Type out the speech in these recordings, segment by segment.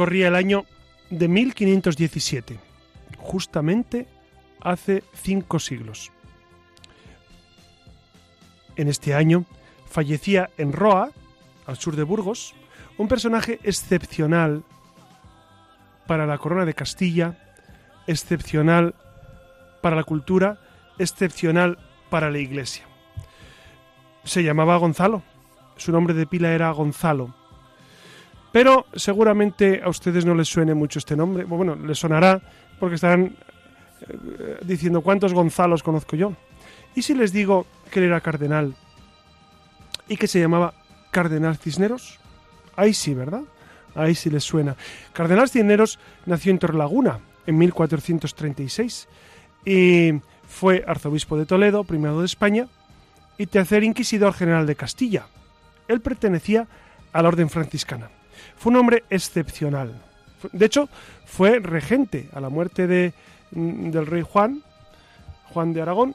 Corría el año de 1517, justamente hace cinco siglos. En este año fallecía en Roa, al sur de Burgos, un personaje excepcional para la corona de Castilla, excepcional para la cultura, excepcional para la iglesia. Se llamaba Gonzalo, su nombre de pila era Gonzalo, pero seguramente a ustedes no les suene mucho este nombre. Bueno, les sonará porque estarán eh, diciendo cuántos Gonzalos conozco yo. ¿Y si les digo que él era cardenal y que se llamaba Cardenal Cisneros? Ahí sí, ¿verdad? Ahí sí les suena. Cardenal Cisneros nació en Torrelaguna en 1436 y fue arzobispo de Toledo, primado de España, y tercer inquisidor general de Castilla. Él pertenecía a la orden franciscana. Fue un hombre excepcional. De hecho, fue regente a la muerte de, mm, del rey Juan, Juan de Aragón.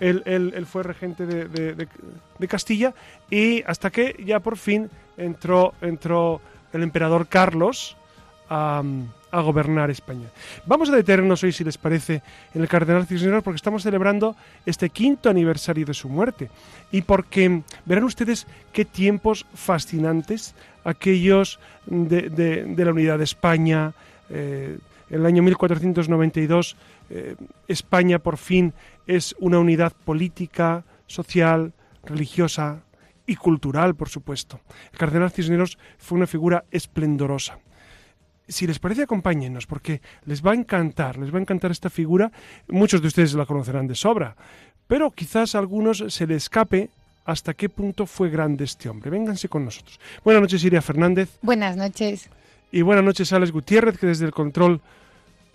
Él, él, fue regente de, de, Castilla y hasta que ya por fin entró, entró el emperador Carlos a, gobernar España. Vamos a detenernos hoy, si les parece, en el Cardenal Cisneros, porque estamos celebrando este quinto aniversario de su muerte. Y porque verán ustedes qué tiempos fascinantes aquellos de, la unidad de España. Eh, en el año 1492, eh, España por fin es una unidad política, social, religiosa y cultural, por supuesto. El cardenal Cisneros fue una figura esplendorosa si les parece, acompáñenos, porque les va a encantar, les va a encantar esta figura. Muchos de ustedes la conocerán de sobra, pero quizás a algunos se le escape hasta qué punto fue grande este hombre. Vénganse con nosotros. Buenas noches, Iria Fernández. Buenas noches. Y buenas noches, Alex Gutiérrez, que desde el control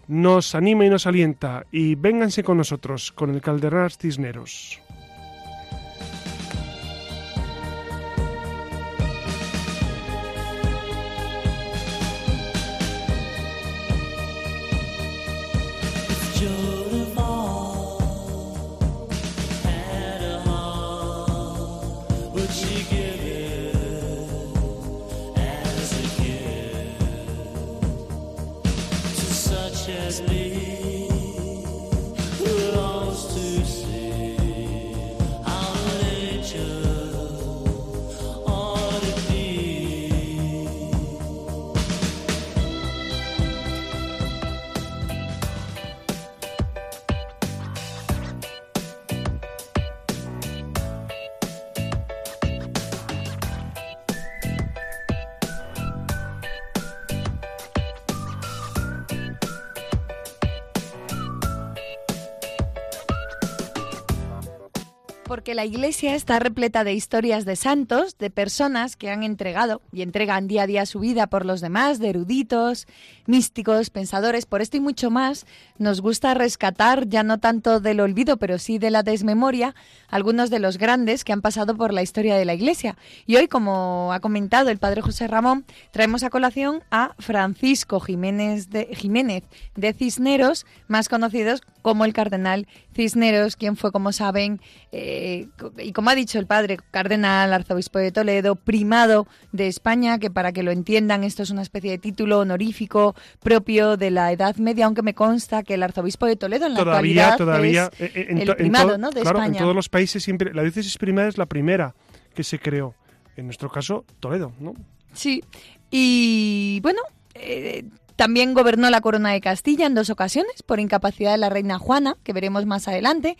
nos anima y nos alienta. Y vénganse con nosotros, con el Calderas Cisneros. La Iglesia está repleta de historias de santos, de personas que han entregado y entregan día a día su vida por los demás, de eruditos, místicos, pensadores. Por esto y mucho más, nos gusta rescatar, ya no tanto del olvido, pero sí de la desmemoria, algunos de los grandes que han pasado por la historia de la Iglesia. Y hoy, como ha comentado el padre José Ramón, traemos a colación a Francisco Jiménez de, Jiménez de Cisneros, más conocidos como el cardenal Cisneros, quien fue, como saben, eh, y como ha dicho el padre, cardenal, arzobispo de Toledo, primado de España, que para que lo entiendan, esto es una especie de título honorífico propio de la Edad Media, aunque me consta que el arzobispo de Toledo en la todavía, todavía, es eh, eh, el primado ¿no? de España. En todos los países siempre, la diócesis primada es la primera que se creó. En nuestro caso, Toledo, ¿no? Sí, y bueno, también gobernó la corona de Castilla en dos ocasiones por incapacidad de la reina Juana, que veremos más adelante,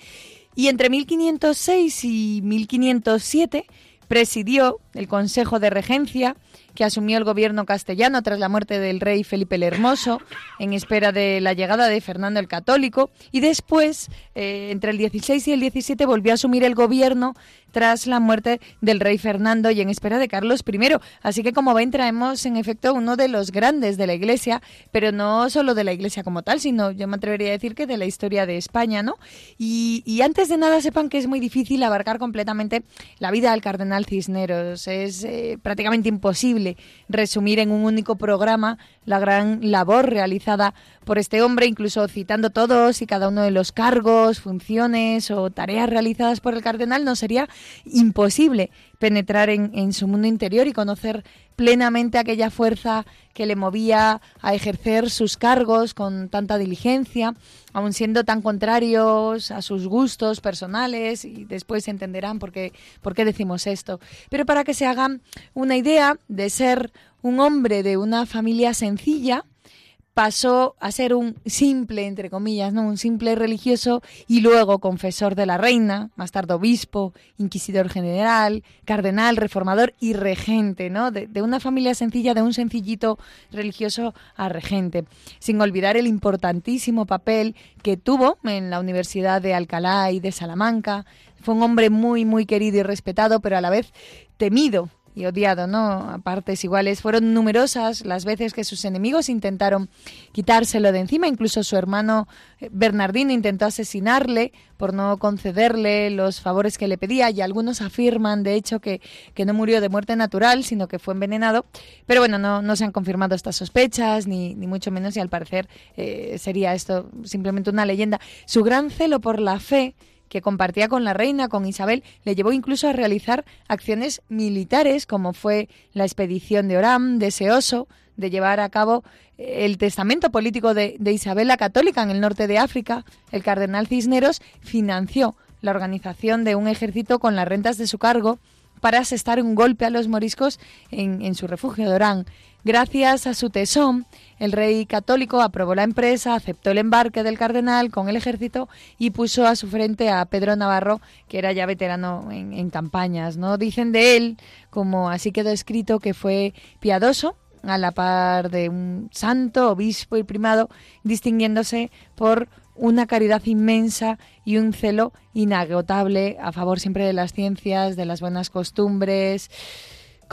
y entre 1506 y 1507 presidió el Consejo de Regencia que asumió el gobierno castellano tras la muerte del rey Felipe el Hermoso, en espera de la llegada de Fernando el Católico, y después, eh, entre el 16 y el 17, volvió a asumir el gobierno tras la muerte del rey Fernando y en espera de Carlos I. Así que como ven traemos en efecto uno de los grandes de la Iglesia, pero no solo de la Iglesia como tal, sino yo me atrevería a decir que de la historia de España, ¿no? Y, y antes de nada sepan que es muy difícil abarcar completamente la vida del cardenal Cisneros. Es eh, prácticamente imposible resumir en un único programa la gran labor realizada por este hombre, incluso citando todos y cada uno de los cargos, funciones o tareas realizadas por el cardenal, no sería imposible penetrar en, su mundo interior y conocer plenamente aquella fuerza que le movía a ejercer sus cargos con tanta diligencia, aun siendo tan contrarios a sus gustos personales, y después entenderán por qué, por qué decimos esto. Pero para que se hagan una idea de ser un hombre de una familia sencilla, pasó a ser un simple, entre comillas, ¿no? un simple religioso y luego confesor de la reina, más tarde obispo, inquisidor general, cardenal, reformador y regente, ¿no? De, de, una familia sencilla, de un sencillito religioso a regente, sin olvidar el importantísimo papel que tuvo en la Universidad de Alcalá y de Salamanca. Fue un hombre muy, muy querido y respetado, pero a la vez temido y odiado, ¿no? A partes iguales. Fueron numerosas las veces que sus enemigos intentaron quitárselo de encima. Incluso su hermano eh, Bernardino intentó asesinarle por no concederle los favores que le pedía. Y algunos afirman, de hecho, que, que no murió de muerte natural, sino que fue envenenado. Pero bueno, no, no se han confirmado estas sospechas, ni, ni mucho menos, y al parecer eh, sería esto simplemente una leyenda. Su gran celo por la fe que compartía con la reina, con Isabel, le llevó incluso a realizar acciones militares, como fue la expedición de Oram, deseoso de llevar a cabo eh, el testamento político de, de Isabel la Católica en el norte de África. El cardenal Cisneros financió la organización de un ejército con las rentas de su cargo para asestar un golpe a los moriscos en, en su refugio de Orán. Gracias a su tesón, el rey católico aprobó la empresa, aceptó el embarque del cardenal con el ejército y puso a su frente a Pedro Navarro, que era ya veterano en, en campañas. ¿no? Dicen de él, como así quedó escrito, que fue piadoso, a la par de un santo, obispo y primado, distinguiéndose por una caridad inmensa y un celo inagotable a favor siempre de las ciencias, de las buenas costumbres.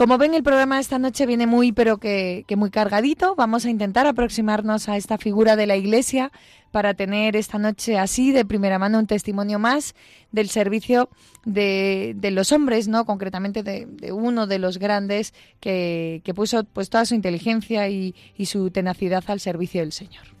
Como ven, el programa esta noche viene muy, pero que, muy cargadito. Vamos a intentar aproximarnos a esta figura de la Iglesia para tener esta noche así, de primera mano, un testimonio más del servicio de, de los hombres, ¿no? Concretamente de, uno de los grandes que, puso pues, toda su inteligencia y su tenacidad al servicio del Señor.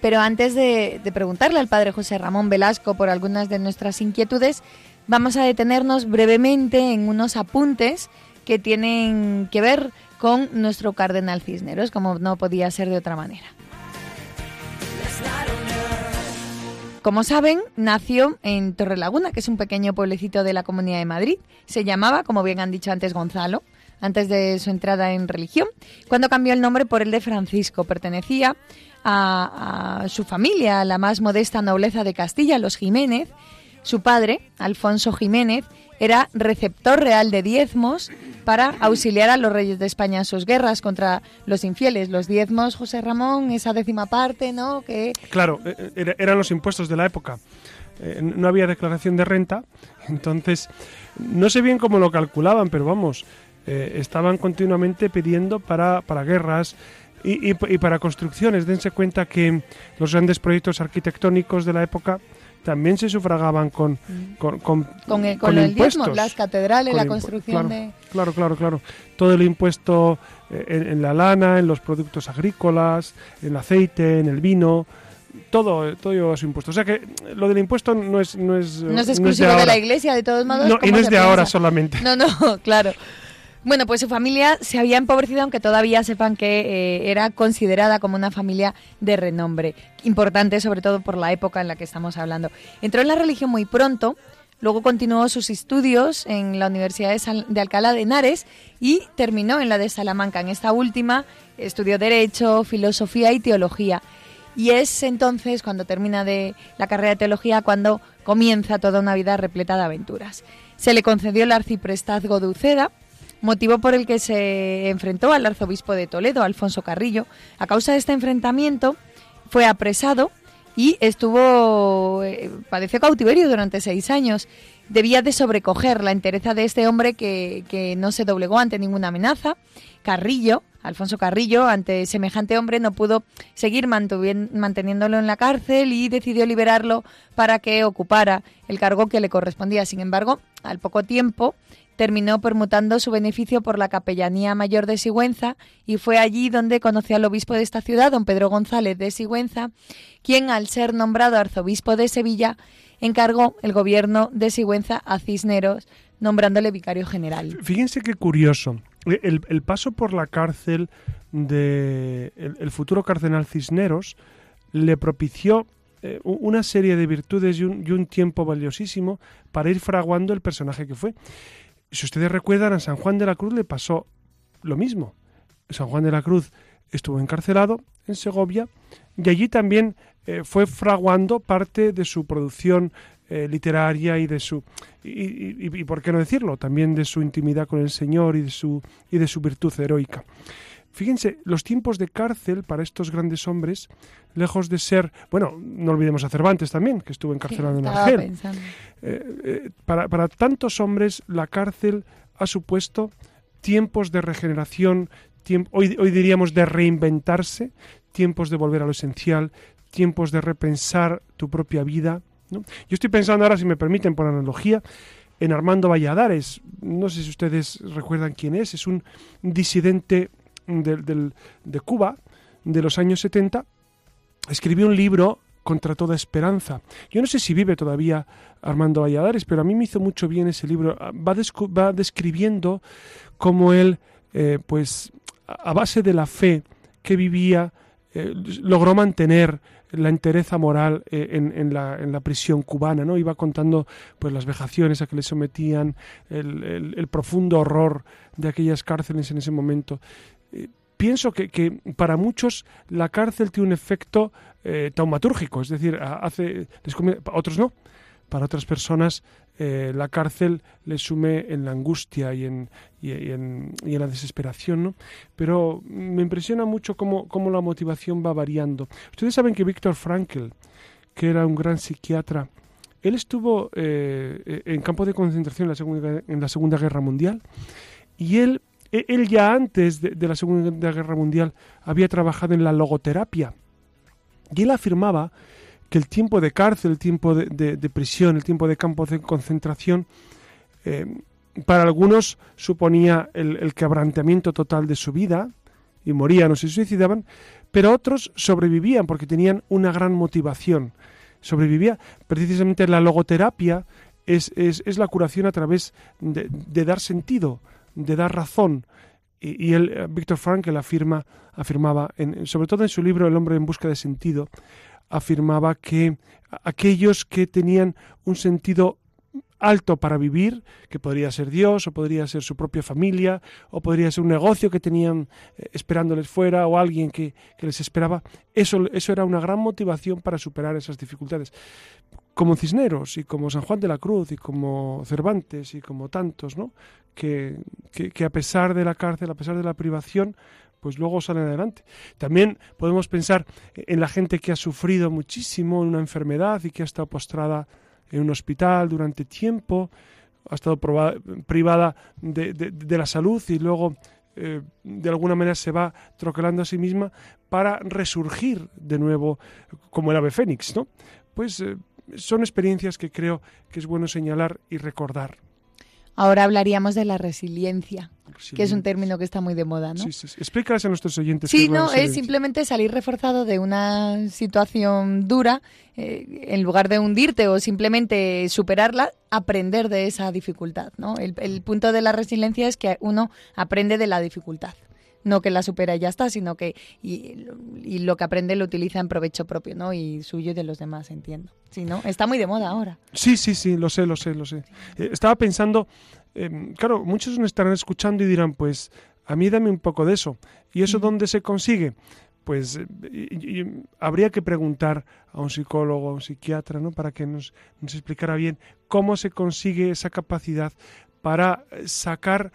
Pero antes de, preguntarle al padre José Ramón Velasco por algunas de nuestras inquietudes, vamos a detenernos brevemente en unos apuntes que tienen que ver con nuestro cardenal Cisneros, como no podía ser de otra manera. Como saben, nació en Torrelaguna, que es un pequeño pueblecito de la Comunidad de Madrid. Se llamaba, como bien han dicho antes, Gonzalo, antes de su entrada en religión, cuando cambió el nombre por el de Francisco. Pertenecía a, su familia, a la más modesta nobleza de Castilla, los Jiménez. Su padre, Alfonso Jiménez, era receptor real de diezmos para auxiliar a los reyes de España en sus guerras contra los infieles. Los diezmos, José Ramón, esa décima parte, ¿no? Que... Claro, eran los impuestos de la época. Eh, no había declaración de renta, entonces no sé bien cómo lo calculaban, pero vamos, eh, estaban continuamente pidiendo para, para guerras, y, y, y, para construcciones. Dense cuenta que los grandes proyectos arquitectónicos de la época también se sufragaban con, con, con, Con el, con el diezmo, impuestos. las catedrales, la construcción claro, de... Claro, claro, claro. Todo el impuesto eh, en, en la lana, en los productos agrícolas, en el aceite, en el vino, todo, todo lleva su impuesto. O sea que eh, lo del impuesto no es, no es, No es de exclusivo de, la iglesia, de todos modos. No, y ¿cómo no es de ahora solamente. No, no, claro. Bueno, pues su familia se había empobrecido, aunque todavía sepan que eh, era considerada como una familia de renombre. Importante, sobre todo por la época en la que estamos hablando. Entró en la religión muy pronto, luego continuó sus estudios en la Universidad de, de Alcalá de Henares y terminó en la de Salamanca. En esta última estudió Derecho, Filosofía y Teología. Y es entonces, cuando termina de la carrera de teología, cuando comienza toda una vida repleta de aventuras. Se le concedió el arciprestazgo de Uceda, motivo por el que se enfrentó al arzobispo de Toledo, Alfonso Carrillo. A causa de este enfrentamiento, fue apresado y estuvo eh, padeció cautiverio durante seis años. Debía de sobrecoger la entereza de este hombre que, que no se doblegó ante ninguna amenaza. Carrillo, Alfonso Carrillo, ante semejante hombre no pudo seguir manteniéndolo en la cárcel y decidió liberarlo para que ocupara el cargo que le correspondía. Sin embargo, al poco tiempo terminó permutando su beneficio por la Capellanía Mayor de Sigüenza y fue allí donde conoció al obispo de esta ciudad, don Pedro González de Sigüenza, quien al ser nombrado arzobispo de Sevilla encargó el gobierno de Sigüenza a Cisneros, nombrándole vicario general. Fíjense qué curioso. El, el paso por la cárcel de el, futuro cardenal Cisneros le propició eh, una serie de virtudes y un, y un tiempo valiosísimo para ir fraguando el personaje que fue. Si ustedes recuerdan, a San Juan de la Cruz le pasó lo mismo. San Juan de la Cruz estuvo encarcelado en Segovia y allí también eh, fue fraguando parte de su producción eh, literaria y de su y, y- y, por qué no decirlo también de su intimidad con el Señor y de su y de su virtud heroica. Fíjense, los tiempos de cárcel para estos grandes hombres, lejos de ser, bueno, no olvidemos a Cervantes también, que estuvo encarcelado en Argel. Eh, eh, para, para tantos hombres la cárcel ha supuesto tiempos de regeneración, tiemp- hoy, hoy diríamos de reinventarse, tiempos de volver a lo esencial, tiempos de repensar tu propia vida. ¿no? Yo estoy pensando ahora, si me permiten, por analogía, en Armando Valladares. No sé si ustedes recuerdan quién es, es un disidente del- del- de Cuba de los años 70. Escribió un libro contra toda esperanza. Yo no sé si vive todavía Armando Valladares, pero a mí me hizo mucho bien ese libro. Ah, Va, va describiendo cómo él, eh, pues, a base de la fe que vivía, eh, logró mantener la entereza moral eh, en, en la, en la prisión cubana, ¿no? Iba contando pues las vejaciones a que le sometían, el- el profundo horror de aquellas cárceles en ese momento. Eh, pienso que, que para muchos la cárcel tiene un efecto eh, taumatúrgico, es decir, hace, otros no. Para otras personas eh, la cárcel les sume en la angustia y en, y, y en, y en la desesperación, ¿no? Pero me impresiona mucho cómo, cómo la motivación va variando. Ustedes saben que Víctor Frankl, que era un gran psiquiatra, él estuvo eh, en campo de concentración en la Segunda, en la segunda Guerra Mundial y él, e- él ya antes de, la Segunda Guerra Mundial había trabajado en la logoterapia y él afirmaba que el tiempo de cárcel, el tiempo de, prisión, el tiempo de campo de concentración, eh, para algunos suponía el, quebrantamiento total de su vida y morían o se suicidaban, pero otros sobrevivían porque tenían una gran motivación. Sobrevivía precisamente la logoterapia es, es, es la curación a través de dar sentido, de dar razón. Y, y él, eh, Víctor Frankl afirma, afirmaba, en- sobre todo en su libro El hombre en busca de sentido, afirmaba que aquellos que tenían un sentido alto para vivir, que podría ser Dios, o podría ser su propia familia, o podría ser un negocio que tenían eh, esperándoles fuera, o alguien que, que les esperaba, eso, eso era una gran motivación para superar esas dificultades. Como Cisneros, y como San Juan de la Cruz, y como Cervantes, y como tantos, ¿no? Que, que, que a pesar de la cárcel, a pesar de la privación, pues luego salen adelante. También podemos pensar en la gente que ha sufrido muchísimo en una enfermedad y que ha estado postrada en un hospital durante tiempo, ha estado privada de, de- de la salud y luego eh, de alguna manera se va troquelando a sí misma para resurgir de nuevo como el ave fénix, ¿no? Pues eh, son experiencias que creo que es bueno señalar y recordar. Ahora hablaríamos de la resiliencia, que es un término que está muy de moda, ¿no? Sí, sí, sí. a nuestros oyentes. Sí, no, es simplemente salir reforzado de una situación dura, eh, en lugar de hundirte o simplemente superarla, aprender de esa dificultad, ¿no? El, el punto de la resiliencia es que uno aprende de la dificultad no que la supera y ya está, sino que y, lo que aprende lo utiliza en provecho propio, ¿no? Y suyo y de los demás, entiendo. Sí, ¿no? Está muy de moda ahora. Sí, sí, sí, lo sé, lo sé, lo sé. Eh, estaba pensando, em, claro, muchos me estarán escuchando y dirán, pues, a mí dame un poco de eso. ¿Y eso dónde se consigue? Pues eh, habría que preguntar a un psicólogo, a un psiquiatra, ¿no? Para que nos, nos explicara bien cómo se consigue esa capacidad para sacar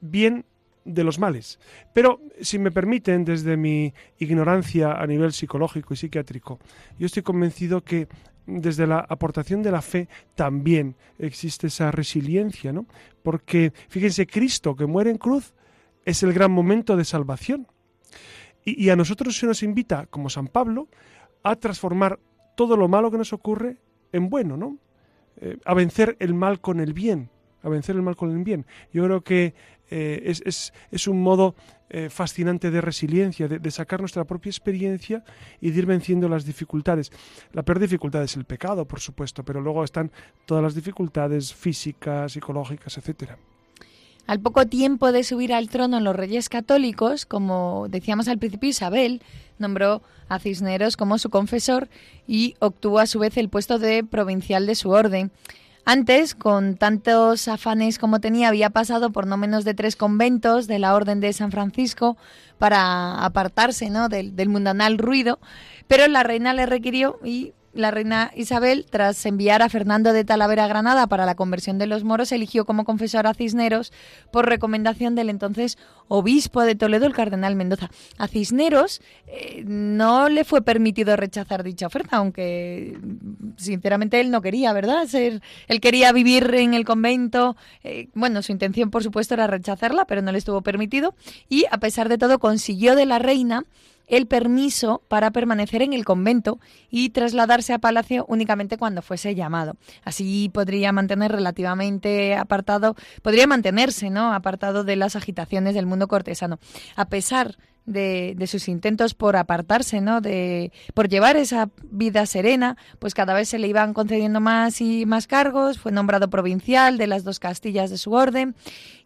bien de los males. Pero, si me permiten, desde mi ignorancia a nivel psicológico y psiquiátrico, yo estoy convencido que desde la aportación de la fe también existe esa resiliencia, ¿no? Porque, fíjense, Cristo que muere en cruz es el gran momento de salvación. Y, a nosotros se nos invita, como San Pablo, a transformar todo lo malo que nos ocurre en bueno, ¿no? Eh, a vencer el mal con el bien, a vencer el mal con el bien. Yo creo que eh, es, un modo eh, fascinante de resiliencia, de, sacar nuestra propia experiencia y de ir venciendo las dificultades. La peor dificultad es el pecado, por supuesto, pero luego están todas las dificultades físicas, psicológicas, etcétera. Al poco tiempo de subir al trono los reyes católicos, como decíamos al principio, Isabel nombró a Cisneros como su confesor y obtuvo a su vez el puesto de provincial de su orden. Antes, con tantos afanes como tenía, había pasado por no menos de tres conventos de la Orden de San Francisco para apartarse ¿no? del, del mundanal ruido, pero la reina le requirió y la reina Isabel, tras enviar a Fernando de Talavera a Granada para la conversión de los moros, eligió como confesor a Cisneros por recomendación del entonces obispo de Toledo, el cardenal Mendoza. A Cisneros eh, no le fue permitido rechazar dicha oferta, aunque sinceramente él no quería, ¿verdad? Ser, él quería vivir en el convento. Eh, bueno, su intención, por supuesto, era rechazarla, pero no le estuvo permitido. Y a pesar de todo, consiguió de la reina el permiso para permanecer en el convento y trasladarse a palacio únicamente cuando fuese llamado. Así podría mantener relativamente apartado, podría mantenerse, ¿no? apartado de las agitaciones del mundo cortesano. A pesar de, sus intentos por apartarse, ¿no? De, por llevar esa vida serena, pues cada vez se le iban concediendo más y más cargos, fue nombrado provincial de las dos Castillas de su orden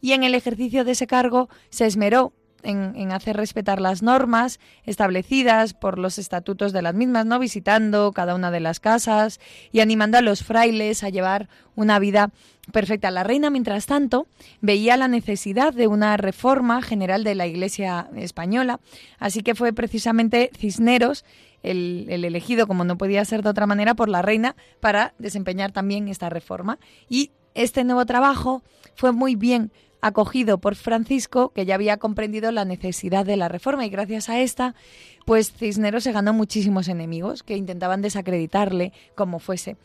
y en el ejercicio de ese cargo se esmeró en, hacer respetar las normas establecidas por los estatutos de las mismas, ¿no? Visitando cada una de las casas y animando a los frailes a llevar una vida perfecta. La reina, mientras tanto, veía la necesidad de una reforma general de la Iglesia española, así que fue precisamente Cisneros el, el, elegido, como no podía ser de otra manera, por la reina para desempeñar también esta reforma. Y este nuevo trabajo fue muy bien acogido por Francisco, que ya había comprendido la necesidad de la reforma. Y gracias a esta, pues Cisneros se ganó muchísimos enemigos que intentaban desacreditarle como fuese.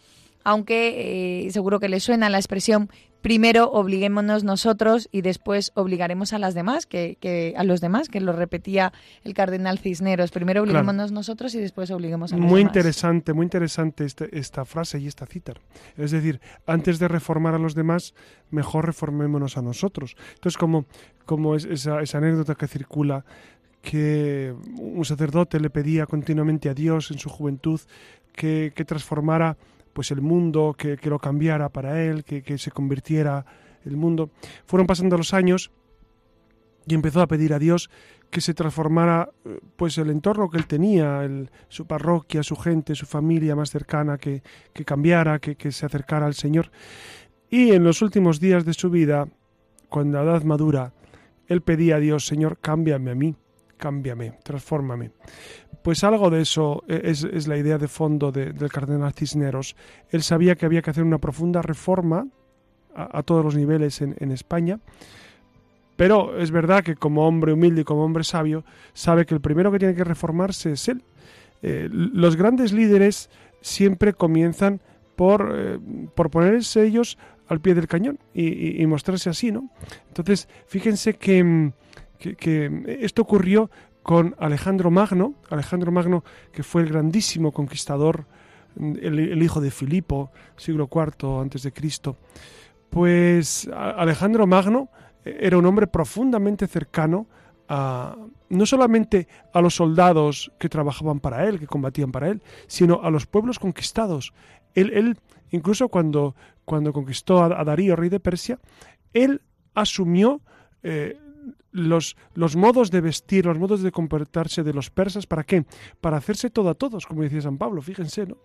Aunque eh, seguro que le suena la expresión primero obliguémonos nosotros y después obligaremos a las demás, que, a los demás, que lo repetía el cardenal Cisneros. Primero obliguémonos nosotros y después obliguemos a los muy demás. Muy interesante, muy interesante este, esta frase y esta cita. Es decir, antes de reformar a los demás, mejor reformémonos a nosotros. Entonces, como, como es esa, esa anécdota que circula que un sacerdote le pedía continuamente a Dios en su juventud que, que transformara pues el mundo, que, lo cambiara para él, que, se convirtiera el mundo. Fueron pasando los años y empezó a pedir a Dios que se transformara pues el entorno que él tenía, su parroquia, su gente, su familia más cercana, que, que cambiara, que, que, se acercara al Señor. Y en los últimos días de su vida, cuando a edad madura, él pedía a Dios, Señor, cámbiame a mí, cámbiame, transfórmame. Pues algo de eso e, es, la idea de fondo del cardenal Cisneros. Él sabía que había que hacer una profunda reforma a, todos los niveles en, España, pero es verdad que como hombre humilde y como hombre sabio, sabe que el primero que tiene que reformarse es él. Eh, los grandes líderes siempre comienzan por, eh, por ponerse ellos al pie del cañón y, mostrarse así, ¿no? Entonces, fíjense que, que esto ocurrió con Alejandro Magno, Alejandro Magno que fue el grandísimo conquistador el, hijo de Filipo, siglo IV antes de Cristo. Pues Alejandro Magno era un hombre profundamente cercano a, no solamente a los soldados que trabajaban para él, que combatían para él, sino a los pueblos conquistados. Él, él incluso cuando, cuando conquistó a, Darío, rey de Persia, él asumió eh, los, los, modos de vestir, los modos de comportarse de los persas, ¿para qué? Para hacerse todo a todos, como decía San Pablo, fíjense, ¿no?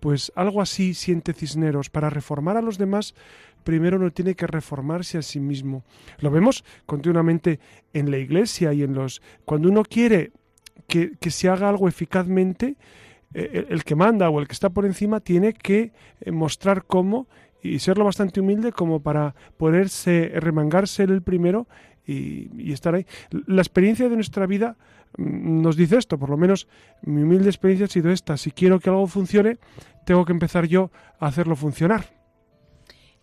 Pues algo así siente Cisneros, para reformar a los demás, primero uno tiene que reformarse a sí mismo. Lo vemos continuamente en la iglesia y en los... Cuando uno quiere que, se haga algo eficazmente, eh, el, que manda o el que está por encima tiene que eh, mostrar cómo y serlo bastante humilde como para poderse remangarse el primero y, estar ahí. La experiencia de nuestra vida mm, nos dice esto, por lo menos mi humilde experiencia ha sido esta. Si quiero que algo funcione, tengo que empezar yo a hacerlo funcionar.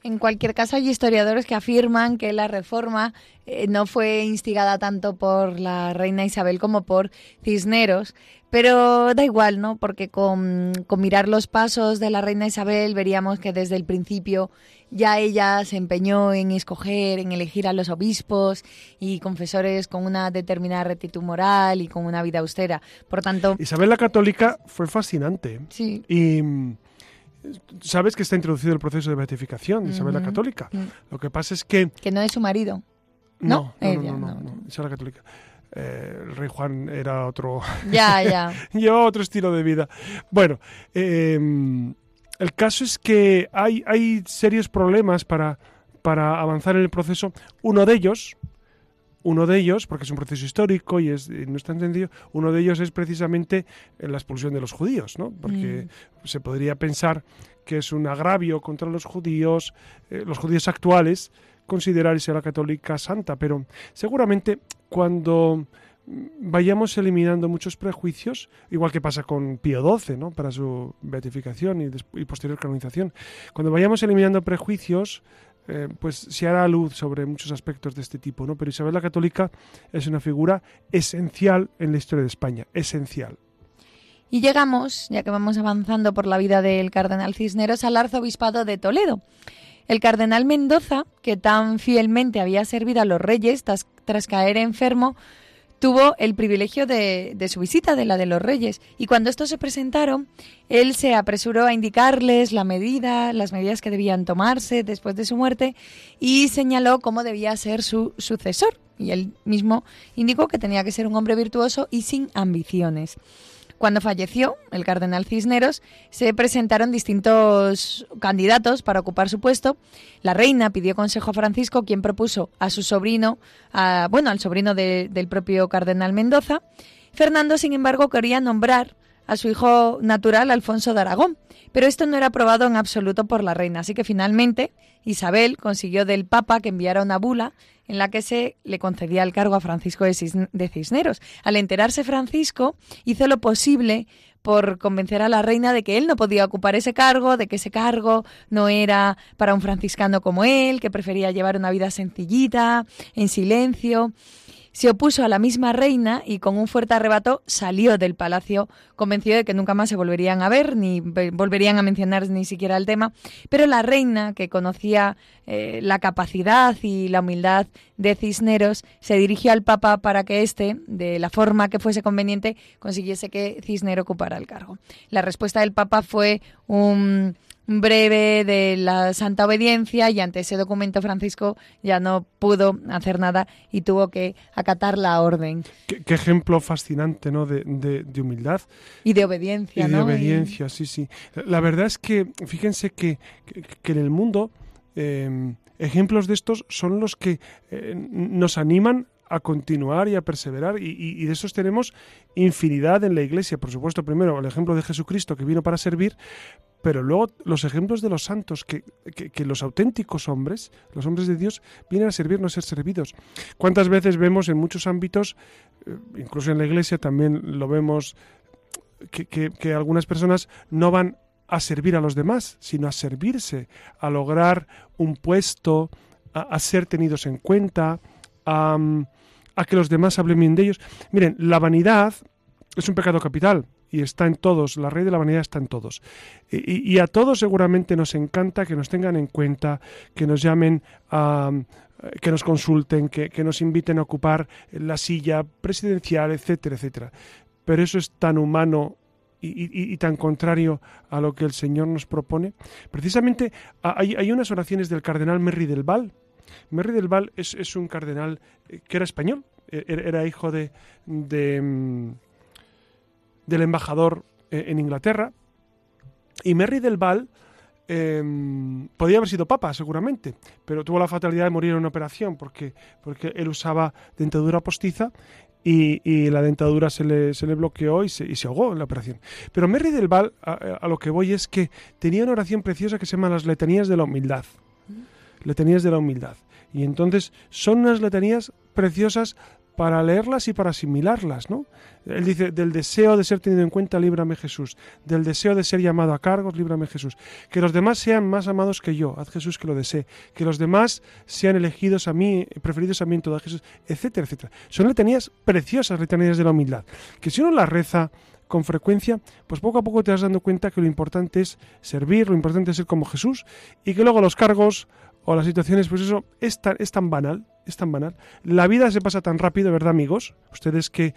En cualquier caso, hay historiadores que afirman que la reforma eh, no fue instigada tanto por la reina Isabel como por Cisneros, pero da igual, ¿no? Porque con, con, mirar los pasos de la reina Isabel veríamos que desde el principio ya ella se empeñó en escoger, en elegir a los obispos y confesores con una determinada rectitud moral y con una vida austera. Por tanto... Isabel la Católica fue fascinante. Sí. Y sabes que está introducido el proceso de beatificación de Isabel la Católica. Lo que pasa es que... Que no es su marido. No, no, no, no, Isabel la Católica. Eh, el rey Juan era otro... Ya, ya. Llevaba otro estilo de vida. Bueno, em, el caso es que hay, hay serios problemas para, para avanzar en el proceso. Uno de ellos, uno de ellos, porque es un proceso histórico y, es, no es tan sencillo, uno de ellos es precisamente la expulsión de los judíos, ¿no? Porque mm. se podría pensar que es un agravio contra los judíos, eh, los judíos actuales, considerar a la católica santa, pero seguramente cuando vayamos eliminando muchos prejuicios, igual que pasa con Pío XII, ¿no? para su beatificación y, y posterior canonización, cuando vayamos eliminando prejuicios, eh, pues se hará luz sobre muchos aspectos de este tipo, ¿no? Pero Isabel la Católica es una figura esencial en la historia de España, esencial. Y llegamos, ya que vamos avanzando por la vida del cardenal Cisneros, al arzobispado de Toledo. El cardenal Mendoza, que tan fielmente había servido a los reyes tras caer enfermo, tuvo el privilegio de, su visita, de la de los reyes. Y cuando estos se presentaron, él se apresuró a indicarles la medida, las medidas que debían tomarse después de su muerte y señaló cómo debía ser su sucesor. Y él mismo indicó que tenía que ser un hombre virtuoso y sin ambiciones. Cuando falleció el cardenal Cisneros, se presentaron distintos candidatos para ocupar su puesto. La reina pidió consejo a Francisco, quien propuso a su sobrino, bueno, al sobrino del propio cardenal Mendoza. Fernando, sin embargo, quería nombrar a su hijo natural, Alfonso de Aragón, pero esto no era aprobado en absoluto por la reina, así que finalmente Isabel consiguió del Papa que enviara una bula en la que se le concedía el cargo a Francisco de Cisneros. Al enterarse Francisco, hizo lo posible por convencer a la reina de que él no podía ocupar ese cargo, de que ese cargo no era para un franciscano como él, que prefería llevar una vida sencillita, en silencio se opuso a la misma reina y con un fuerte arrebato salió del palacio, convencido de que nunca más se volverían a ver, ni volverían a mencionar ni siquiera el tema. Pero la reina, que conocía eh, la capacidad y la humildad de Cisneros, se dirigió al Papa para que éste, de la forma que fuese conveniente, consiguiese que Cisneros ocupara el cargo. La respuesta del Papa fue un breve de la Santa Obediencia y ante ese documento Francisco ya no pudo hacer nada y tuvo que acatar la orden. Qué, ejemplo fascinante, ¿no? De, humildad. Y de obediencia, y de obediencia, sí, sí. La verdad es que, fíjense que, en el mundo em, ejemplos de estos son los que eh, nos animan a continuar y a perseverar. Y, y, de esos tenemos infinidad en la Iglesia. Por supuesto, primero el ejemplo de Jesucristo que vino para servir, pero luego los ejemplos de los santos, que, los auténticos hombres, los hombres de Dios, vienen a servir, no a ser servidos. ¿Cuántas veces vemos en muchos ámbitos, eh, incluso en la iglesia también lo vemos, que, algunas personas no van a servir a los demás, sino a servirse, a lograr un puesto, a, ser tenidos en cuenta, a que los demás hablen bien de ellos? Miren, la vanidad es un pecado capital y está en todos, la raíz de la vanidad está en todos. Y, y, a todos seguramente nos encanta que nos tengan en cuenta, que nos llamen a que nos consulten, que, que nos inviten a ocupar la silla presidencial, etcétera, etcétera. Pero eso es tan humano y, tan contrario a lo que el Señor nos propone. Precisamente hay, hay unas oraciones del cardenal Merry del Val. Merry del Val es, es un cardenal eh, que era español, e, era hijo de, de mm, del embajador eh, en Inglaterra. Y Merry del Val em, podía haber sido papa, seguramente, pero tuvo la fatalidad de morir en una operación porque, porque él usaba dentadura postiza y, la dentadura se le, se le bloqueó y se, y se, ahogó en la operación. Pero Merry del Val, a, lo que voy, es que tenía una oración preciosa que se llama las letanías de la humildad. Letanías de la humildad. Y entonces son unas letanías preciosas para leerlas y para asimilarlas, ¿no? Él dice, del deseo de ser tenido en cuenta, líbrame Jesús. Del deseo de ser llamado a cargos, líbrame Jesús. Que los demás sean más amados que yo, haz Jesús que lo desee. Que los demás sean elegidos a mí, preferidos a mí en todo Jesús, etcétera, etcétera. Son letanías preciosas, letanías de la humildad. Que si uno las reza con frecuencia, pues poco a poco te vas dando cuenta que lo importante es servir, lo importante es ser como Jesús y que luego los cargos o las situaciones, pues eso es tan, es tan banal, es tan banal. La vida se pasa tan rápido, ¿verdad, amigos? Ustedes que eh,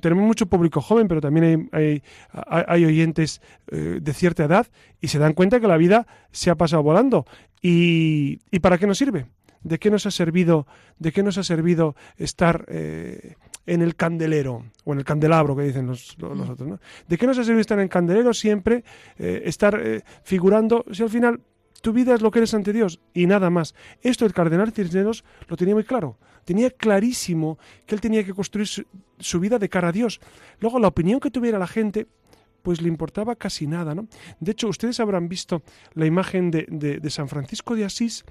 tenemos mucho público joven, pero también hay, oyentes eh, de cierta edad y se dan cuenta que la vida se ha pasado volando. ¿Y, para qué nos sirve? ¿De qué nos ha servido, de qué nos ha servido estar eh, en el candelero o en el candelabro que dicen los, los otros? ¿no? ¿De qué nos ha servido estar en el candelero siempre, estar figurando si al final tu vida es lo que eres ante Dios y nada más. Esto el cardenal Cisneros lo tenía muy claro. Tenía clarísimo que él tenía que construir su, vida de cara a Dios. Luego, la opinión que tuviera la gente, pues le importaba casi nada, ¿no? De hecho, ustedes habrán visto la imagen de, de, San Francisco de Asís,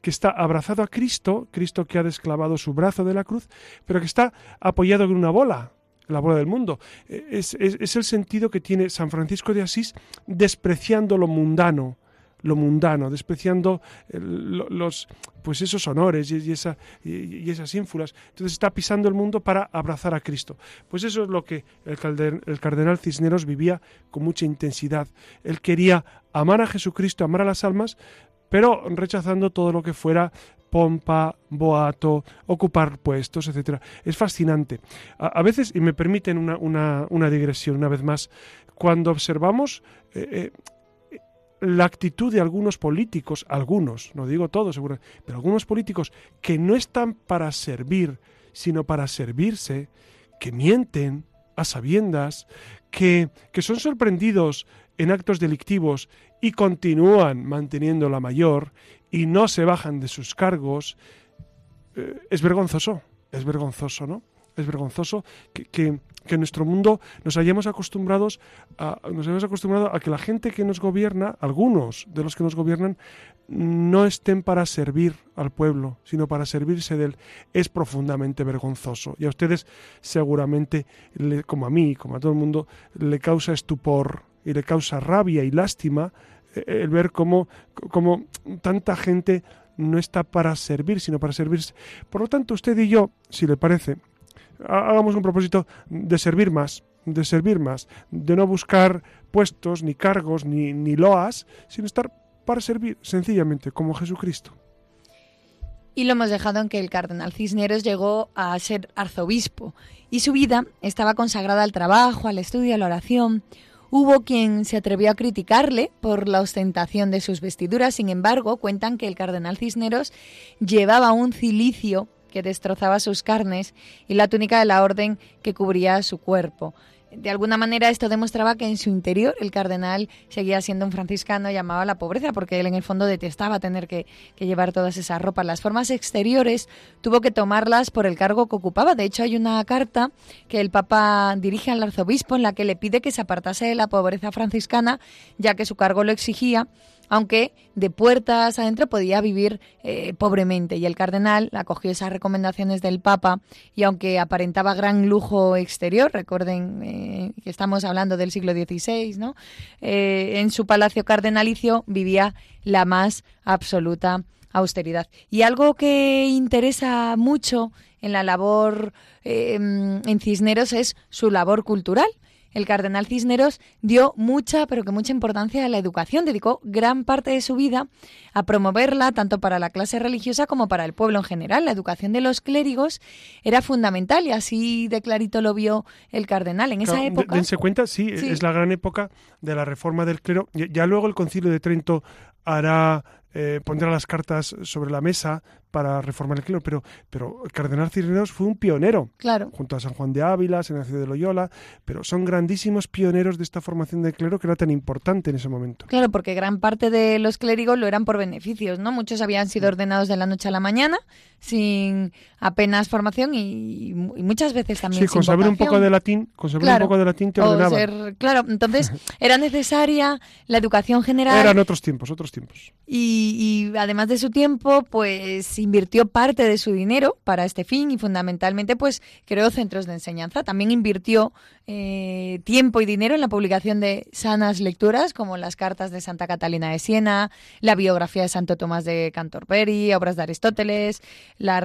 que está abrazado a Cristo, Cristo que ha desclavado su brazo de la cruz, pero que está apoyado en una bola, la bola del mundo. Es, es el sentido que tiene San Francisco de Asís despreciando lo mundano, lo mundano, despreciando eh, los, pues esos honores y, y, esas ínfulas. Entonces está pisando el mundo para abrazar a Cristo. Pues eso es lo que el, el cardenal Cisneros vivía con mucha intensidad. Él quería amar a Jesucristo, amar a las almas, pero rechazando todo lo que fuera pompa, boato, ocupar puestos, etcétera. Es fascinante. A, veces, y me permiten una, una, una, digresión una vez más, cuando observamos eh, eh, la actitud de algunos políticos, algunos, no digo todos, seguro, pero algunos políticos que no están para servir, sino para servirse, que mienten a sabiendas, que, que son sorprendidos en actos delictivos y continúan manteniendo la mayor y no se bajan de sus cargos, eh, es vergonzoso, es vergonzoso, ¿no? Es vergonzoso que, que, en nuestro mundo nos hayamos acostumbrados nos hayamos acostumbrado a que la gente que nos gobierna, algunos de los que nos gobiernan, no estén para servir al pueblo, sino para servirse de él. Es profundamente vergonzoso. Y a ustedes seguramente, como a mí, como a todo el mundo, le causa estupor y le causa rabia y lástima eh, el ver cómo, cómo tanta gente no está para servir, sino para servirse. Por lo tanto, usted y yo, si le parece, hagamos un propósito de servir más, de servir más, de no buscar puestos, ni cargos, ni, ni loas, sino estar para servir sencillamente como Jesucristo. Y lo hemos dejado en que el cardenal Cisneros llegó a ser arzobispo y su vida estaba consagrada al trabajo, al estudio, a la oración. Hubo quien se atrevió a criticarle por la ostentación de sus vestiduras, sin embargo, cuentan que el cardenal Cisneros llevaba un cilicio que destrozaba sus carnes y la túnica de la orden que cubría su cuerpo. De alguna manera esto demostraba que en su interior el cardenal seguía siendo un franciscano llamado a la pobreza, porque él en el fondo detestaba tener que, llevar todas esas ropas. Las formas exteriores tuvo que tomarlas por el cargo que ocupaba. De hecho, hay una carta que el Papa dirige al arzobispo en la que le pide que se apartase de la pobreza franciscana, ya que su cargo lo exigía aunque de puertas adentro podía vivir eh, pobremente. Y el cardenal acogió esas recomendaciones del Papa y aunque aparentaba gran lujo exterior, recuerden eh, que estamos hablando del siglo XVI, ¿no? Eh, en su palacio cardenalicio vivía la más absoluta austeridad. Y algo que interesa mucho en la labor en Cisneros es su labor cultural. El cardenal Cisneros dio mucha, pero que mucha importancia a la educación. Dedicó gran parte de su vida a promoverla, tanto para la clase religiosa como para el pueblo en general. La educación de los clérigos era fundamental y así de clarito lo vio el cardenal. En esa época. Dense cuenta, sí, es la gran época de la reforma del clero. Ya luego el Concilio de Trento hará eh, pondrá las cartas sobre la mesa para reformar el clero, pero, pero el cardenal Cisneros fue un pionero, claro. junto a San Juan de Ávila, San Ignacio de Loyola, pero son grandísimos pioneros de esta formación del clero que era tan importante en ese momento. Claro, porque gran parte de los clérigos lo eran por beneficios, ¿no? Muchos habían sido ordenados de la noche a la mañana, sin apenas formación y, muchas veces también sí, con saber un poco de latín, con saber un poco de latín te ordenaban. claro, entonces era necesaria la educación general. Eran otros tiempos, otros tiempos. Y, y además de su tiempo, pues invirtió parte de su dinero para este fin y fundamentalmente pues creó centros de enseñanza. También invirtió eh, tiempo y dinero en la publicación de sanas lecturas como las cartas de Santa Catalina de Siena, la biografía de Santo Tomás de Canterbury, obras de Aristóteles, las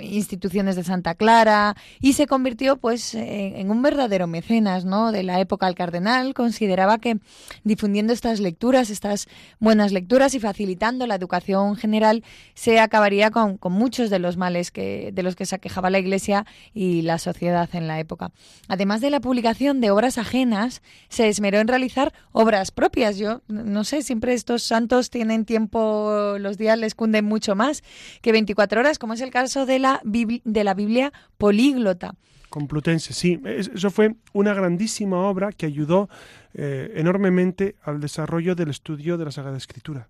instituciones de Santa Clara y se convirtió pues en, un verdadero mecenas ¿no? de la época al cardenal. Consideraba que difundiendo estas lecturas, estas buenas lecturas y facilitando la educación general se acabaría con, con muchos de los males que, de los que se aquejaba la Iglesia y la sociedad en la época. Además de la publicación de obras ajenas, se esmeró en realizar obras propias. Yo no sé, siempre estos santos tienen tiempo, los días les cunden mucho más que 24 horas, como es el caso de la, de la Biblia políglota. Complutense, sí. Eso fue una grandísima obra que ayudó eh, enormemente al desarrollo del estudio de la Sagrada Escritura.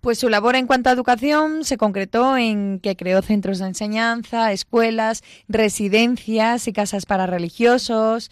Pues su labor en cuanto a educación se concretó en que creó centros de enseñanza, escuelas, residencias y casas para religiosos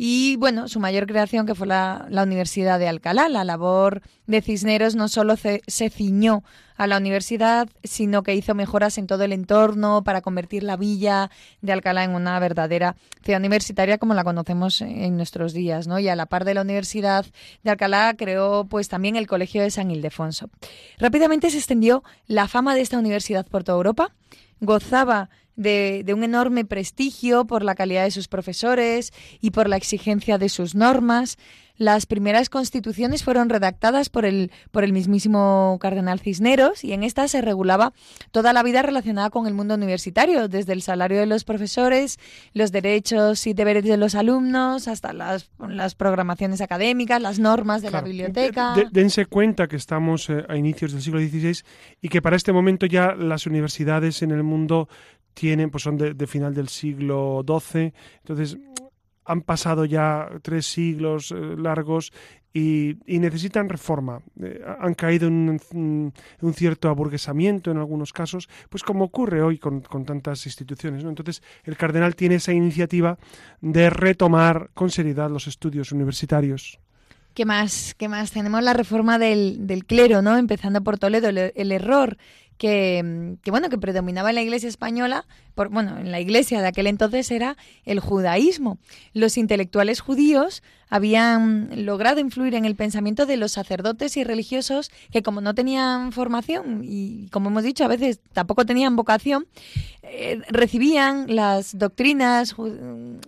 y bueno, su mayor creación que fue la, Universidad de Alcalá. La labor de Cisneros no solo se, ciñó a la universidad, sino que hizo mejoras en todo el entorno para convertir la villa de Alcalá en una verdadera ciudad universitaria como la conocemos en nuestros días, ¿no? Y a la par de la Universidad de Alcalá creó pues también el Colegio de San Ildefonso. Rápidamente se extendió la fama de esta universidad por toda Europa. Gozaba de, un enorme prestigio por la calidad de sus profesores y por la exigencia de sus normas. Las primeras constituciones fueron redactadas por el, por el mismísimo cardenal Cisneros y en estas se regulaba toda la vida relacionada con el mundo universitario, desde el salario de los profesores, los derechos y deberes de los alumnos, hasta las, las programaciones académicas, las normas de la biblioteca. dense cuenta que estamos eh, a inicios del siglo XVI y que para este momento ya las universidades en el mundo tienen, pues son de, final del siglo XII, entonces han pasado ya tres siglos eh, largos y, necesitan reforma. Eh, han caído en un, cierto aburguesamiento en algunos casos, pues como ocurre hoy con, tantas instituciones. Entonces, el cardenal tiene esa iniciativa de retomar con seriedad los estudios universitarios. ¿Qué más? ¿Qué más? Tenemos la reforma del, del clero, ¿no? Empezando por Toledo, el error que, que, bueno que predominaba en la Iglesia española, por, bueno, en la Iglesia de aquel entonces era el judaísmo. Los intelectuales judíos habían logrado influir en el pensamiento de los sacerdotes y religiosos que como no tenían formación y como hemos dicho a veces tampoco tenían vocación, eh, recibían las doctrinas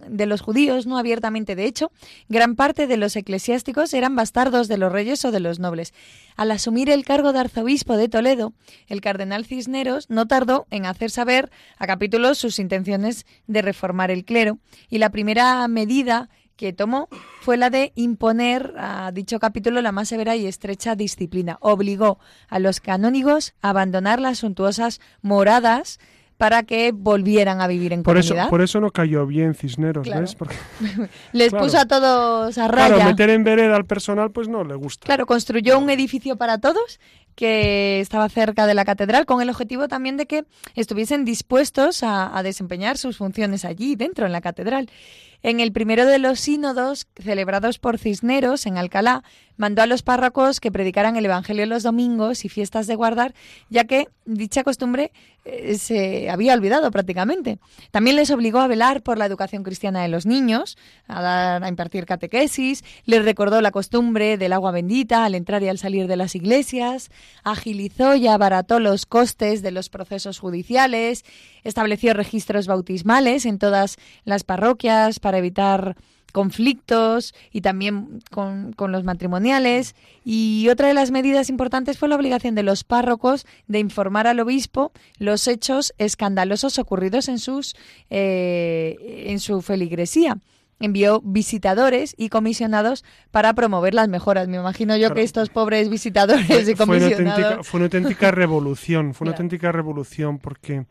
de los judíos no abiertamente. De hecho, gran parte de los eclesiásticos eran bastardos de los reyes o de los nobles. Al asumir el cargo de arzobispo de Toledo, el cardenal Cisneros no tardó en hacer saber a capítulos sus intenciones de reformar el clero y la primera medida que tomó fue la de imponer a dicho capítulo la más severa y estrecha disciplina. Obligó a los canónigos a abandonar las suntuosas moradas para que volvieran a vivir en por comunidad. Eso, por eso no cayó bien Cisneros, ¿ves? Porque, Les puso a todos a raya. Claro, meter en vereda al personal pues no le gusta. Claro, construyó un edificio para todos que estaba cerca de la catedral con el objetivo también de que estuviesen dispuestos a, a desempeñar sus funciones allí dentro en la catedral. En el primero de los sínodos celebrados por Cisneros en Alcalá, mandó a los párrocos que predicaran el Evangelio los domingos y fiestas de guardar, ya que dicha costumbre eh, se había olvidado prácticamente. También les obligó a velar por la educación cristiana de los niños, a, a impartir catequesis, les recordó la costumbre del agua bendita al entrar y al salir de las iglesias, agilizó y abarató los costes de los procesos judiciales, estableció registros bautismales en todas las parroquias para evitar conflictos y también con, con, los matrimoniales. Y otra de las medidas importantes fue la obligación de los párrocos de informar al obispo los hechos escandalosos ocurridos en, sus, eh, en su feligresía envió visitadores y comisionados para promover las mejoras. Me imagino yo que estos pobres visitadores y comisionados... Fue una auténtica, revolución, fue una auténtica revolución porque,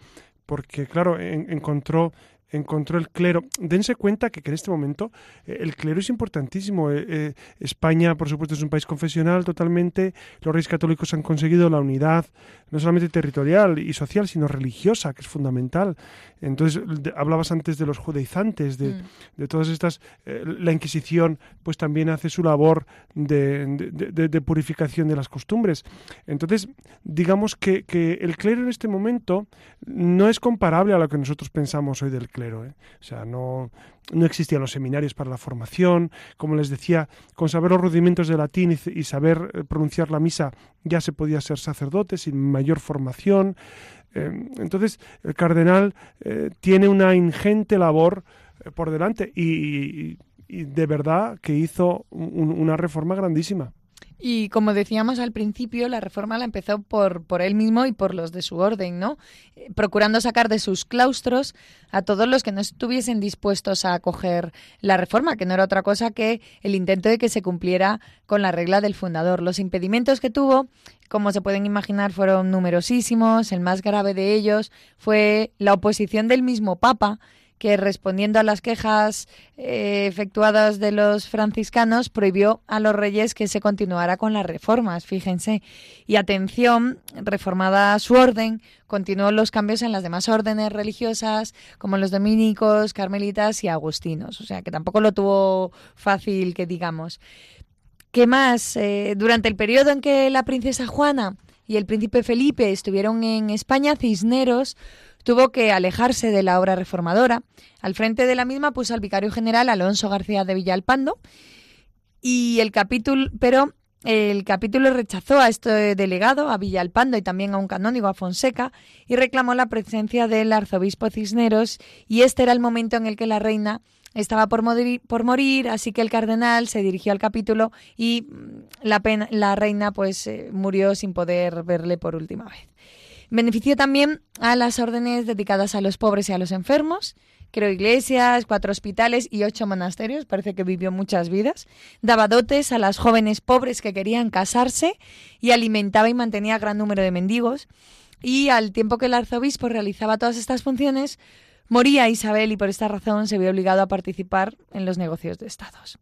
porque claro, encontró encontró el clero. Dense cuenta que, en este momento eh, el clero es importantísimo. Eh, eh, España, por supuesto, es un país confesional totalmente. Los reyes católicos han conseguido la unidad, no solamente territorial y social, sino religiosa, que es fundamental. Entonces, hablabas antes de los judaizantes, de, mm. de todas estas. la Inquisición, pues también hace su labor de, de, purificación de las costumbres. Entonces, digamos que, que el clero en este momento no es comparable a lo que nosotros pensamos hoy del clero ¿eh? O sea, no, no existían los seminarios para la formación. Como les decía, con saber los rudimentos de latín y, saber eh, pronunciar la misa ya se podía ser sacerdote sin mayor formación. Eh, entonces, el cardenal tiene una ingente labor por delante y, de verdad que hizo una reforma grandísima. Y como decíamos al principio, la reforma la empezó por, por él mismo y por los de su orden, ¿no? Eh, procurando sacar de sus claustros a todos los que no estuviesen dispuestos a acoger la reforma, que no era otra cosa que el intento de que se cumpliera con la regla del fundador. Los impedimentos que tuvo, como se pueden imaginar, fueron numerosísimos. El más grave de ellos fue la oposición del mismo Papa, que respondiendo a las quejas eh, efectuadas de los franciscanos prohibió a los reyes que se continuara con las reformas, fíjense. Y atención, reformada su orden, continuó los cambios en las demás órdenes religiosas, como los dominicos, carmelitas y agustinos. O sea que tampoco lo tuvo fácil, que digamos. ¿Qué más? Eh, durante el periodo en que la princesa Juana y el príncipe Felipe estuvieron en España, Cisneros tuvo que alejarse de la obra reformadora. Al frente de la misma puso al vicario general Alonso García de Villalpando y el capítulo, pero el capítulo rechazó a este delegado, a Villalpando y también a un canónigo, a Fonseca, y reclamó la presencia del arzobispo Cisneros, y este era el momento en el que la reina estaba por morir, por morir así que el cardenal se dirigió al capítulo y la, la reina pues eh, murió sin poder verle por última vez. Benefició también a las órdenes dedicadas a los pobres y a los enfermos. Creó iglesias, cuatro hospitales y ocho monasterios. Parece que vivió muchas vidas. Daba dotes a las jóvenes pobres que querían casarse y alimentaba y mantenía gran número de mendigos. Y al tiempo que el arzobispo realizaba todas estas funciones, moría Isabel y por esta razón se vio obligado a participar en los negocios de estados.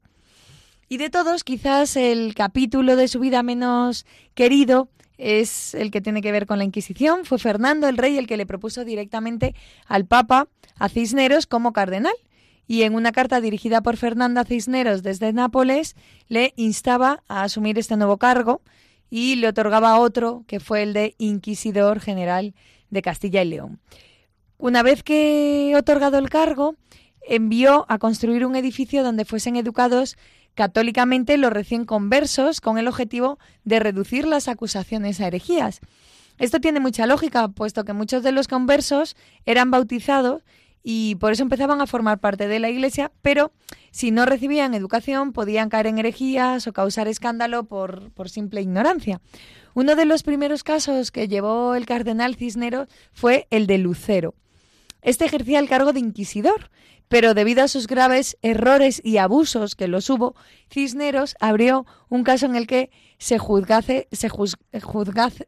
Y de todos, quizás el capítulo de su vida menos querido es el que tiene que ver con la Inquisición. Fue Fernando el rey el que le propuso directamente al Papa a Cisneros como cardenal. Y en una carta dirigida por Fernando a Cisneros desde Nápoles, le instaba a asumir este nuevo cargo y le otorgaba otro, que fue el de Inquisidor General de Castilla y León. Una vez que otorgado el cargo, envió a construir un edificio donde fuesen educados católicamente los recién conversos con el objetivo de reducir las acusaciones a herejías. Esto tiene mucha lógica, puesto que muchos de los conversos eran bautizados y por eso empezaban a formar parte de la Iglesia, pero si no recibían educación podían caer en herejías o causar escándalo por, por simple ignorancia. Uno de los primeros casos que llevó el cardenal Cisneros fue el de Lucero. Este ejercía el cargo de inquisidor pero debido a sus graves errores y abusos que los hubo, Cisneros abrió un caso en el que se juzgase, se juzgase,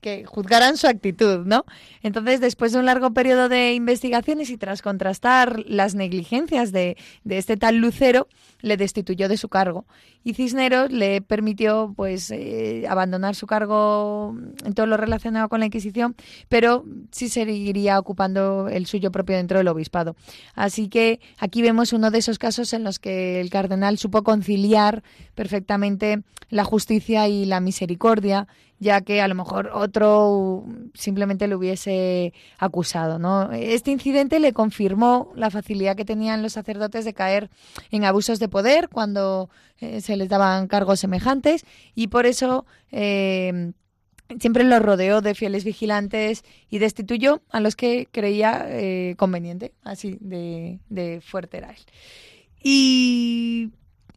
que juzgaran su actitud, ¿no? Entonces, después de un largo periodo de investigaciones y tras contrastar las negligencias de, de, este tal Lucero, le destituyó de su cargo. Y Cisneros le permitió, pues, eh, abandonar su cargo en todo lo relacionado con la Inquisición, pero sí seguiría ocupando el suyo propio dentro del obispado. Así que aquí vemos uno de esos casos en los que el cardenal supo conciliar perfectamente la justicia y la misericordia ya que a lo mejor otro simplemente lo hubiese acusado. ¿no? Este incidente le confirmó la facilidad que tenían los sacerdotes de caer en abusos de poder cuando eh, se les daban cargos semejantes y por eso eh, siempre los rodeó de fieles vigilantes y destituyó a los que creía eh, conveniente, así de, de fuerte era él. Y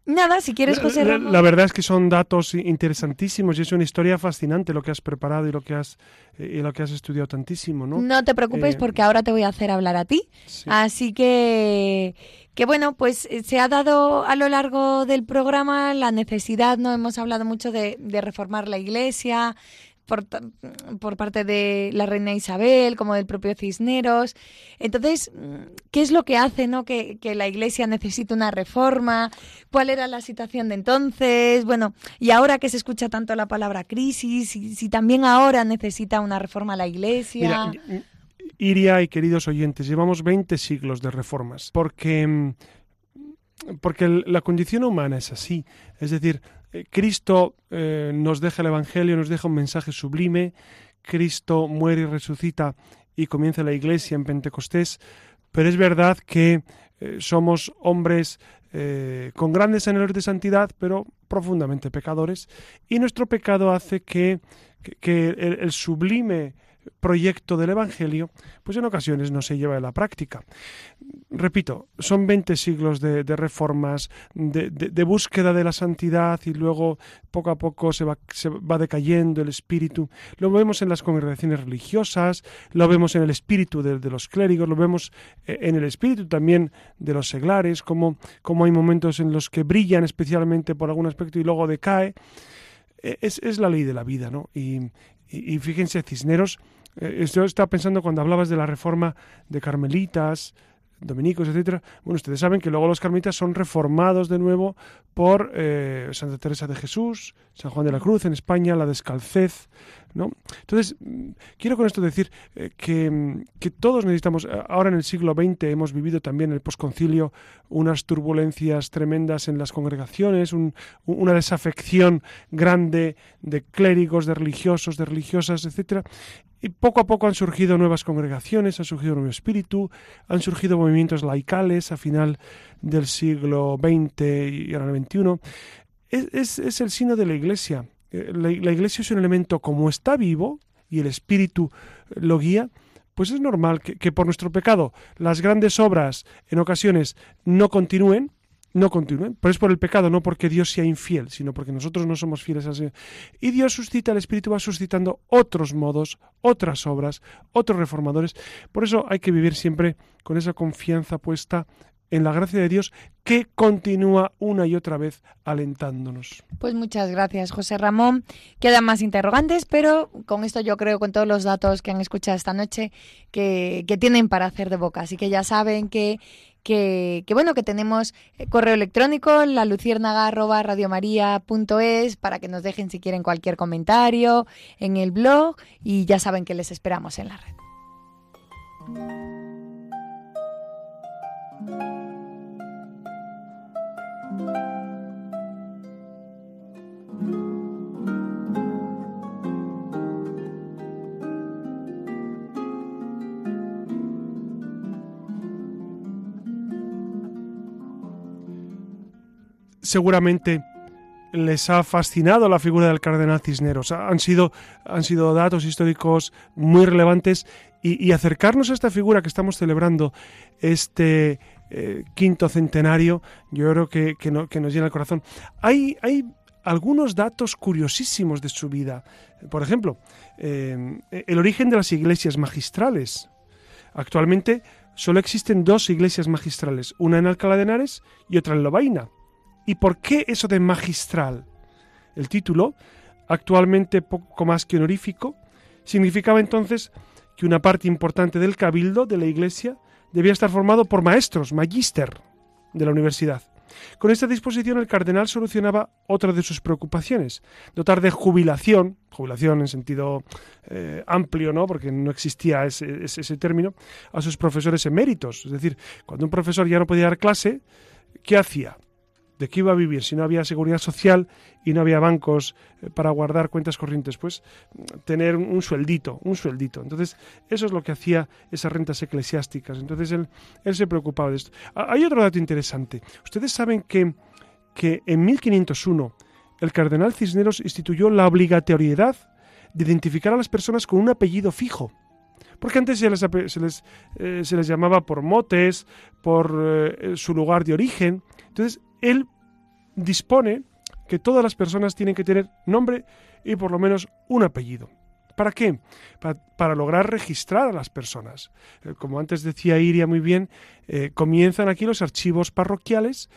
nada, si quieres, José La, Ramón. la verdad es que son datos interesantísimos y es una historia fascinante lo que has preparado y lo que has, eh, y lo que has estudiado tantísimo, ¿no? No te preocupes Eh, porque ahora te voy a hacer hablar a ti. Sí. Así que, que bueno, pues eh, se ha dado a lo largo del programa la necesidad, ¿no? Hemos hablado mucho de, de reformar la iglesia por, por parte de la reina Isabel, como del propio Cisneros. Entonces, ¿qué es lo que hace, ¿no? Que, que la iglesia necesita una reforma. ¿Cuál era la situación de entonces? Bueno, y ahora que se escucha tanto la palabra crisis, si, si también ahora necesita una reforma la iglesia. Mira, Iria y queridos oyentes, llevamos 20 siglos de reformas, porque, mm, porque la condición humana es así. Es decir, Cristo eh, nos deja el Evangelio, nos deja un mensaje sublime, Cristo muere y resucita y comienza la iglesia en Pentecostés, pero es verdad que eh, somos hombres eh, con grandes anhelos de santidad, pero profundamente pecadores, y nuestro pecado hace que, que- el sublime proyecto del Evangelio, pues en ocasiones no se lleva a la práctica. Repito, son 20 siglos de, reformas, de, búsqueda de la santidad y luego poco a poco se va, decayendo el espíritu. Lo vemos en las congregaciones religiosas, lo vemos en el espíritu de, los clérigos, lo vemos eh, en el espíritu también de los seglares, como, como hay momentos en los que brillan especialmente por algún aspecto y luego decae. Eh, Es, es la ley de la vida, ¿no? Y, fíjense, Cisneros, eh, yo estaba pensando cuando hablabas de la reforma de carmelitas, dominicos, etcétera. Bueno, ustedes saben que luego los carmelitas son reformados de nuevo por eh, Santa Teresa de Jesús, San Juan de la Cruz en España, la descalcez, ¿no? Entonces, mm, quiero con esto decir eh, que, mm, que todos necesitamos, eh, ahora en el siglo XX hemos vivido también el posconcilio unas turbulencias tremendas en las congregaciones, un- una desafección grande de clérigos, de religiosos, de religiosas, etcétera. Y poco a poco han surgido nuevas congregaciones, ha surgido un nuevo espíritu, han surgido movimientos laicales a final del siglo XX y ahora el XXI. Es- es el signo de la Iglesia. Eh, La, Iglesia es un elemento como está vivo y el espíritu lo guía, pues es normal que, que por nuestro pecado las grandes obras en ocasiones no continúen, no continúen, pero es por el pecado, no porque Dios sea infiel, sino porque nosotros no somos fieles al Señor. Y Dios suscita, el Espíritu va suscitando otros modos, otras obras, otros reformadores. Por eso hay que vivir siempre con esa confianza puesta en la gracia de Dios que continúa una y otra vez alentándonos. Pues muchas gracias, José Ramón. Quedan más interrogantes, pero con esto yo creo, con todos los datos que han escuchado esta noche, que, que tienen para hacer de boca. Así que ya saben que, que, bueno, que tenemos eh, correo electrónico, la radiomaria.es, para que nos dejen si quieren cualquier comentario en el blog y ya saben que les esperamos en la red. Seguramente les ha fascinado la figura del cardenal Cisneros. Han sido, han sido datos históricos muy relevantes y, acercarnos a esta figura que estamos celebrando este eh, quinto centenario, yo creo que, que, no- que nos llena el corazón. Hay, hay algunos datos curiosísimos de su vida. Por ejemplo, eh, el origen de las iglesias magistrales. Actualmente solo existen dos iglesias magistrales, una en Alcalá de Henares y otra en Lovaina. ¿Y por qué eso de magistral? El título, actualmente poco más que honorífico, significaba entonces que una parte importante del cabildo de la iglesia debía estar formado por maestros, magister, de la universidad. Con esta disposición el cardenal solucionaba otra de sus preocupaciones, dotar de jubilación, jubilación en sentido eh, amplio, ¿no? porque no existía ese- ese término, a sus profesores eméritos. Es decir, cuando un profesor ya no podía dar clase, ¿qué hacía? ¿De qué iba a vivir si no había seguridad social y no había bancos eh, para guardar cuentas corrientes? Pues tener un, un sueldito, un sueldito. Entonces, eso es lo que hacía esas rentas eclesiásticas. Entonces, él, él se preocupaba de esto. Ah, Hay otro dato interesante. Ustedes saben que, que en 1501 el cardenal Cisneros instituyó la obligatoriedad de identificar a las personas con un apellido fijo. Porque antes se les, se les, eh, se les llamaba por motes, por eh, su lugar de origen. Entonces, él dispone que todas las personas tienen que tener nombre y por lo menos un apellido. ¿Para qué? Para, lograr registrar a las personas. Eh, como antes decía Iria muy bien, comienzan aquí los archivos parroquiales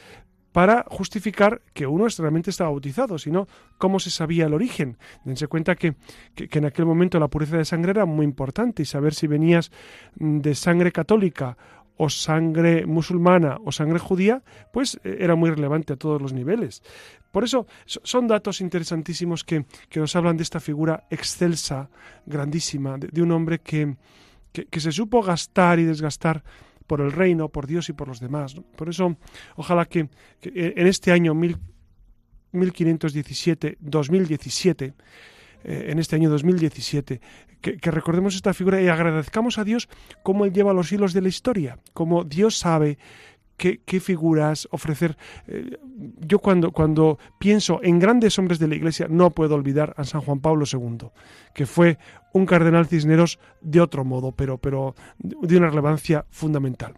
para justificar que uno realmente estaba bautizado, sino cómo se sabía el origen. Dense cuenta que, en aquel momento la pureza de sangre era muy importante y saber si venías mm, de sangre católica o sangre musulmana o sangre judía, pues eh, era muy relevante a todos los niveles. Por eso son datos interesantísimos que, nos hablan de esta figura excelsa, grandísima, de, un hombre que, que se supo gastar y desgastar por el reino, por Dios y por los demás. Por eso, ojalá que, en este año 1517, 2017, eh, en este año 2017, que, recordemos esta figura y agradezcamos a Dios cómo Él lleva los hilos de la historia, cómo Dios sabe qué, figuras ofrecer. Eh, yo cuando, cuando pienso en grandes hombres de la Iglesia no puedo olvidar a San Juan Pablo II, que fue un cardenal Cisneros de otro modo, pero, pero de una relevancia fundamental.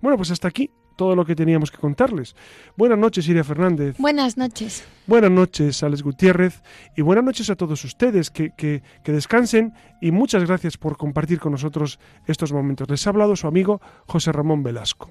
Bueno, pues hasta aquí todo lo que teníamos que contarles. Buenas noches, Iria Fernández. Buenas noches. Buenas noches, Alex Gutiérrez. Y buenas noches a todos ustedes. Que, que, que, descansen y muchas gracias por compartir con nosotros estos momentos. Les ha hablado su amigo José Ramón Velasco.